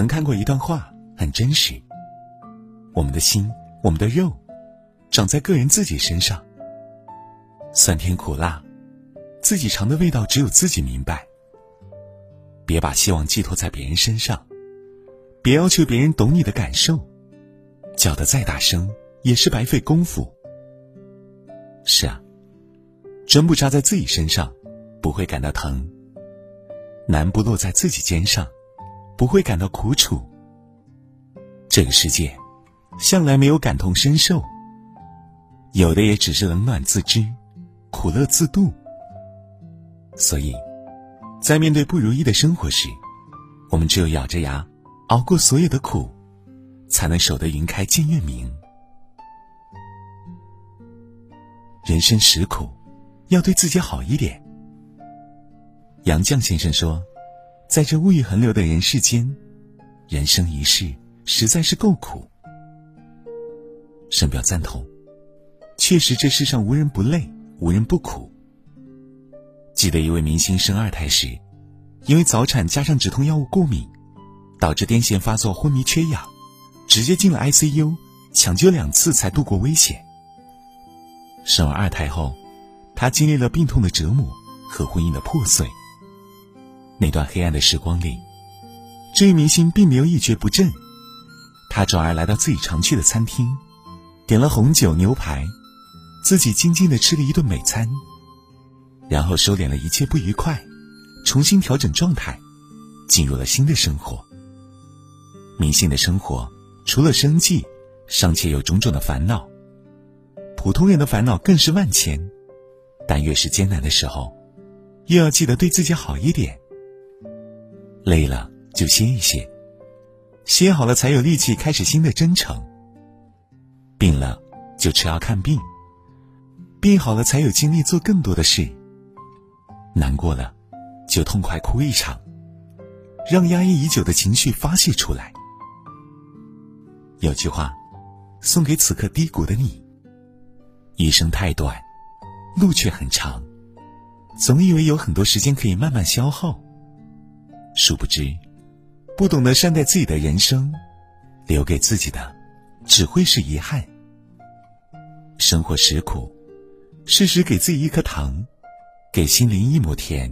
曾看过一段话，很真实。我们的心，我们的肉，长在个人自己身上。酸甜苦辣，自己尝的味道只有自己明白。别把希望寄托在别人身上，别要求别人懂你的感受，叫的再大声也是白费功夫。是啊，针不扎在自己身上，不会感到疼；难不落在自己肩上。不会感到苦楚。这个世界，向来没有感同身受，有的也只是冷暖自知，苦乐自度。所以，在面对不如意的生活时，我们只有咬着牙熬过所有的苦，才能守得云开见月明。人生实苦，要对自己好一点。杨绛先生说。在这物欲横流的人世间，人生一世实在是够苦。深表赞同，确实这世上无人不累，无人不苦。记得一位明星生二胎时，因为早产加上止痛药物过敏，导致癫痫发作、昏迷缺氧，直接进了 ICU，抢救两次才度过危险。生完二胎后，他经历了病痛的折磨和婚姻的破碎。那段黑暗的时光里，这位明星并没有一蹶不振，他转而来到自己常去的餐厅，点了红酒牛排，自己静静的吃了一顿美餐，然后收敛了一切不愉快，重新调整状态，进入了新的生活。明星的生活除了生计，尚且有种种的烦恼，普通人的烦恼更是万千，但越是艰难的时候，越要记得对自己好一点。累了就歇一歇，歇好了才有力气开始新的征程。病了就吃药看病，病好了才有精力做更多的事。难过了就痛快哭一场，让压抑已久的情绪发泄出来。有句话，送给此刻低谷的你：一生太短，路却很长，总以为有很多时间可以慢慢消耗。殊不知，不懂得善待自己的人生，留给自己的只会是遗憾。生活实苦，适时给自己一颗糖，给心灵一抹甜，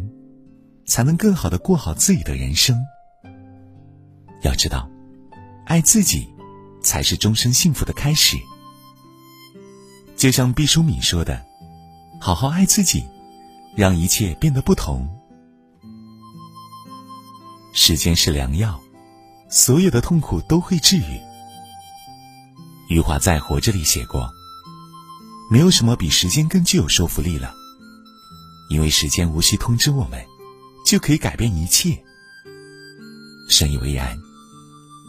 才能更好的过好自己的人生。要知道，爱自己才是终身幸福的开始。就像毕淑敏说的：“好好爱自己，让一切变得不同。”时间是良药，所有的痛苦都会治愈。余华在《活着》里写过：“没有什么比时间更具有说服力了，因为时间无需通知我们，就可以改变一切。”深以为然。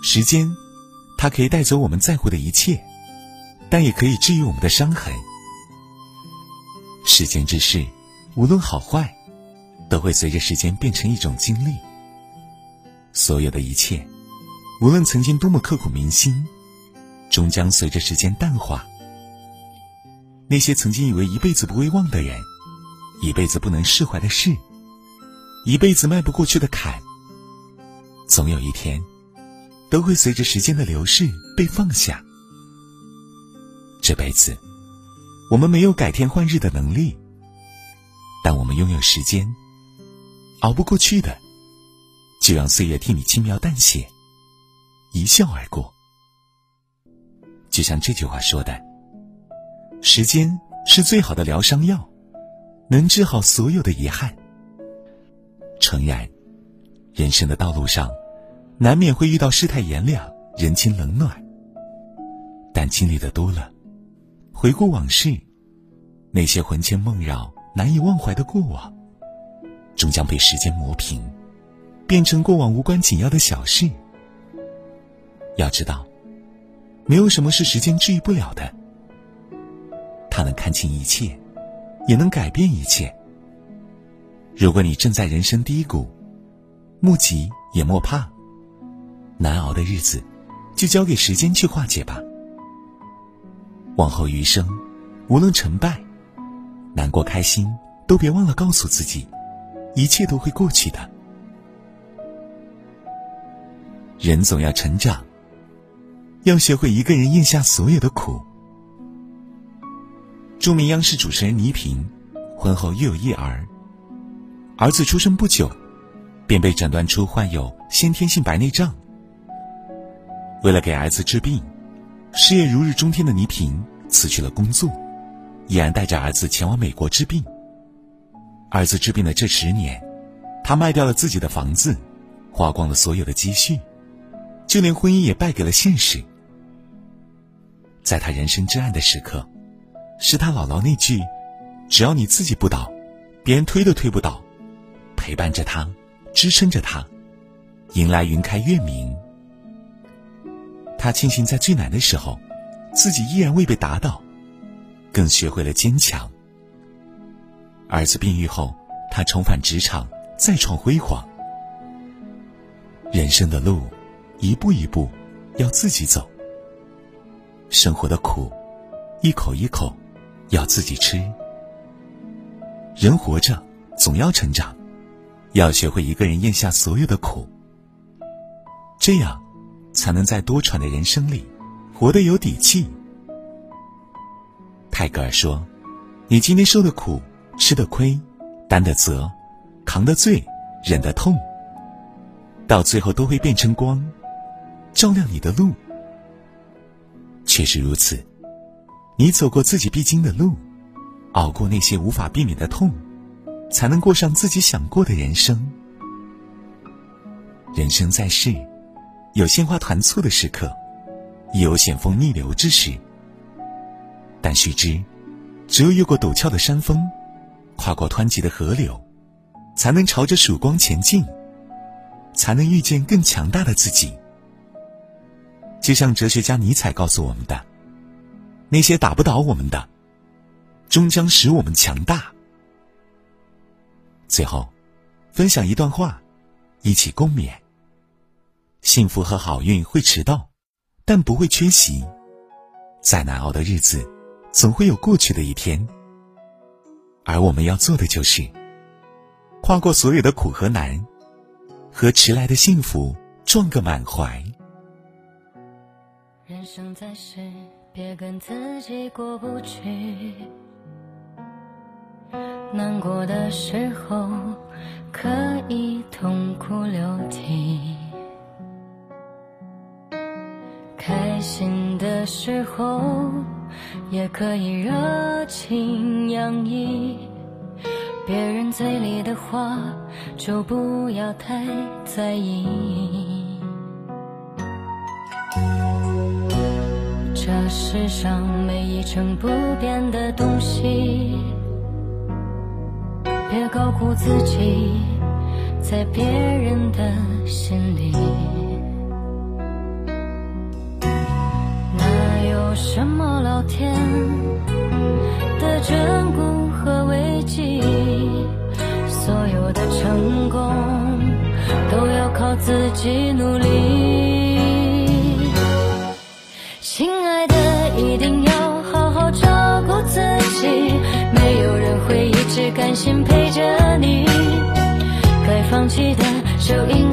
时间，它可以带走我们在乎的一切，但也可以治愈我们的伤痕。世间之事，无论好坏，都会随着时间变成一种经历。所有的一切，无论曾经多么刻骨铭心，终将随着时间淡化。那些曾经以为一辈子不会忘的人，一辈子不能释怀的事，一辈子迈不过去的坎，总有一天，都会随着时间的流逝被放下。这辈子，我们没有改天换日的能力，但我们拥有时间。熬不过去的。就让岁月替你轻描淡写，一笑而过。就像这句话说的：“时间是最好的疗伤药，能治好所有的遗憾。”诚然，人生的道路上，难免会遇到世态炎凉、人情冷暖。但经历的多了，回顾往事，那些魂牵梦绕、难以忘怀的过往，终将被时间磨平。变成过往无关紧要的小事。要知道，没有什么是时间治愈不了的。它能看清一切，也能改变一切。如果你正在人生低谷，莫急也莫怕，难熬的日子，就交给时间去化解吧。往后余生，无论成败，难过开心，都别忘了告诉自己，一切都会过去的。人总要成长，要学会一个人咽下所有的苦。著名央视主持人倪萍，婚后育有一儿，儿子出生不久，便被诊断出患有先天性白内障。为了给儿子治病，事业如日中天的倪萍辞去了工作，毅然带着儿子前往美国治病。儿子治病的这十年，他卖掉了自己的房子，花光了所有的积蓄，就连婚姻也败给了现实。在他人生至暗的时刻，是他姥姥那句：“只要你自己不倒，别人推都推不倒。”陪伴着他，支撑着他，迎来云开月明。他庆幸在最难的时候，自己依然未被打倒，更学会了坚强。儿子病愈后，他重返职场，再创辉煌。人生的路，一步一步，要自己走。生活的苦，一口一口，要自己吃。人活着，总要成长，要学会一个人咽下所有的苦。这样。才能在多舛的人生里，活得有底气。泰戈尔说：“你今天受的苦、吃的亏、担的责、扛的罪、忍的痛，到最后都会变成光，照亮你的路。”确实如此，你走过自己必经的路，熬过那些无法避免的痛，才能过上自己想过的人生。人生在世。有鲜花团簇的时刻，也有险峰逆流之时。但须知，只有越过陡峭的山峰，跨过湍急的河流，才能朝着曙光前进，才能遇见更强大的自己。就像哲学家尼采告诉我们的：“那些打不倒我们的，终将使我们强大。”最后，分享一段话，一起共勉。幸福和好运会迟到，但不会缺席。再难熬的日子，总会有过去的一天。而我们要做的就是，跨过所有的苦和难，和迟来的幸福撞个满怀。人生在世，别跟自己过不去。难过的时候，可以痛哭流涕。开心的时候，也可以热情洋溢。别人嘴里的话，就不要太在意。这世上没一成不变的东西，别高估自己，在别人的心里。哪有什么老天的眷顾和危机，所有的成功都要靠自己努力。甘心陪着你。该放弃的就应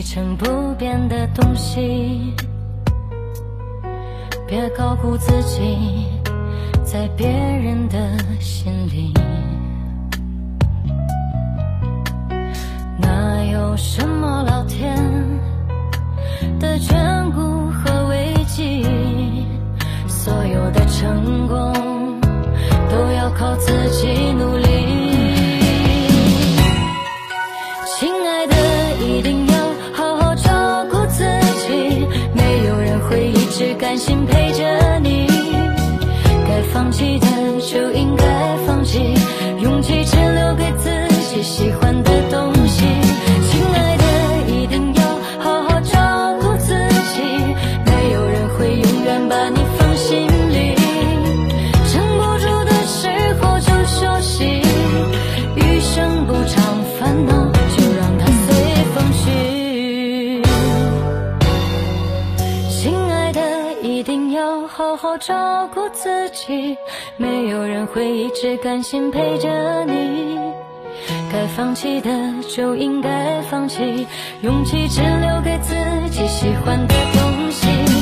一成不变的东西，别高估自己。在别人的心里，只甘心起，没有人会一直甘心陪着你。该放弃的就应该放弃，勇气只留给自己喜欢的东西。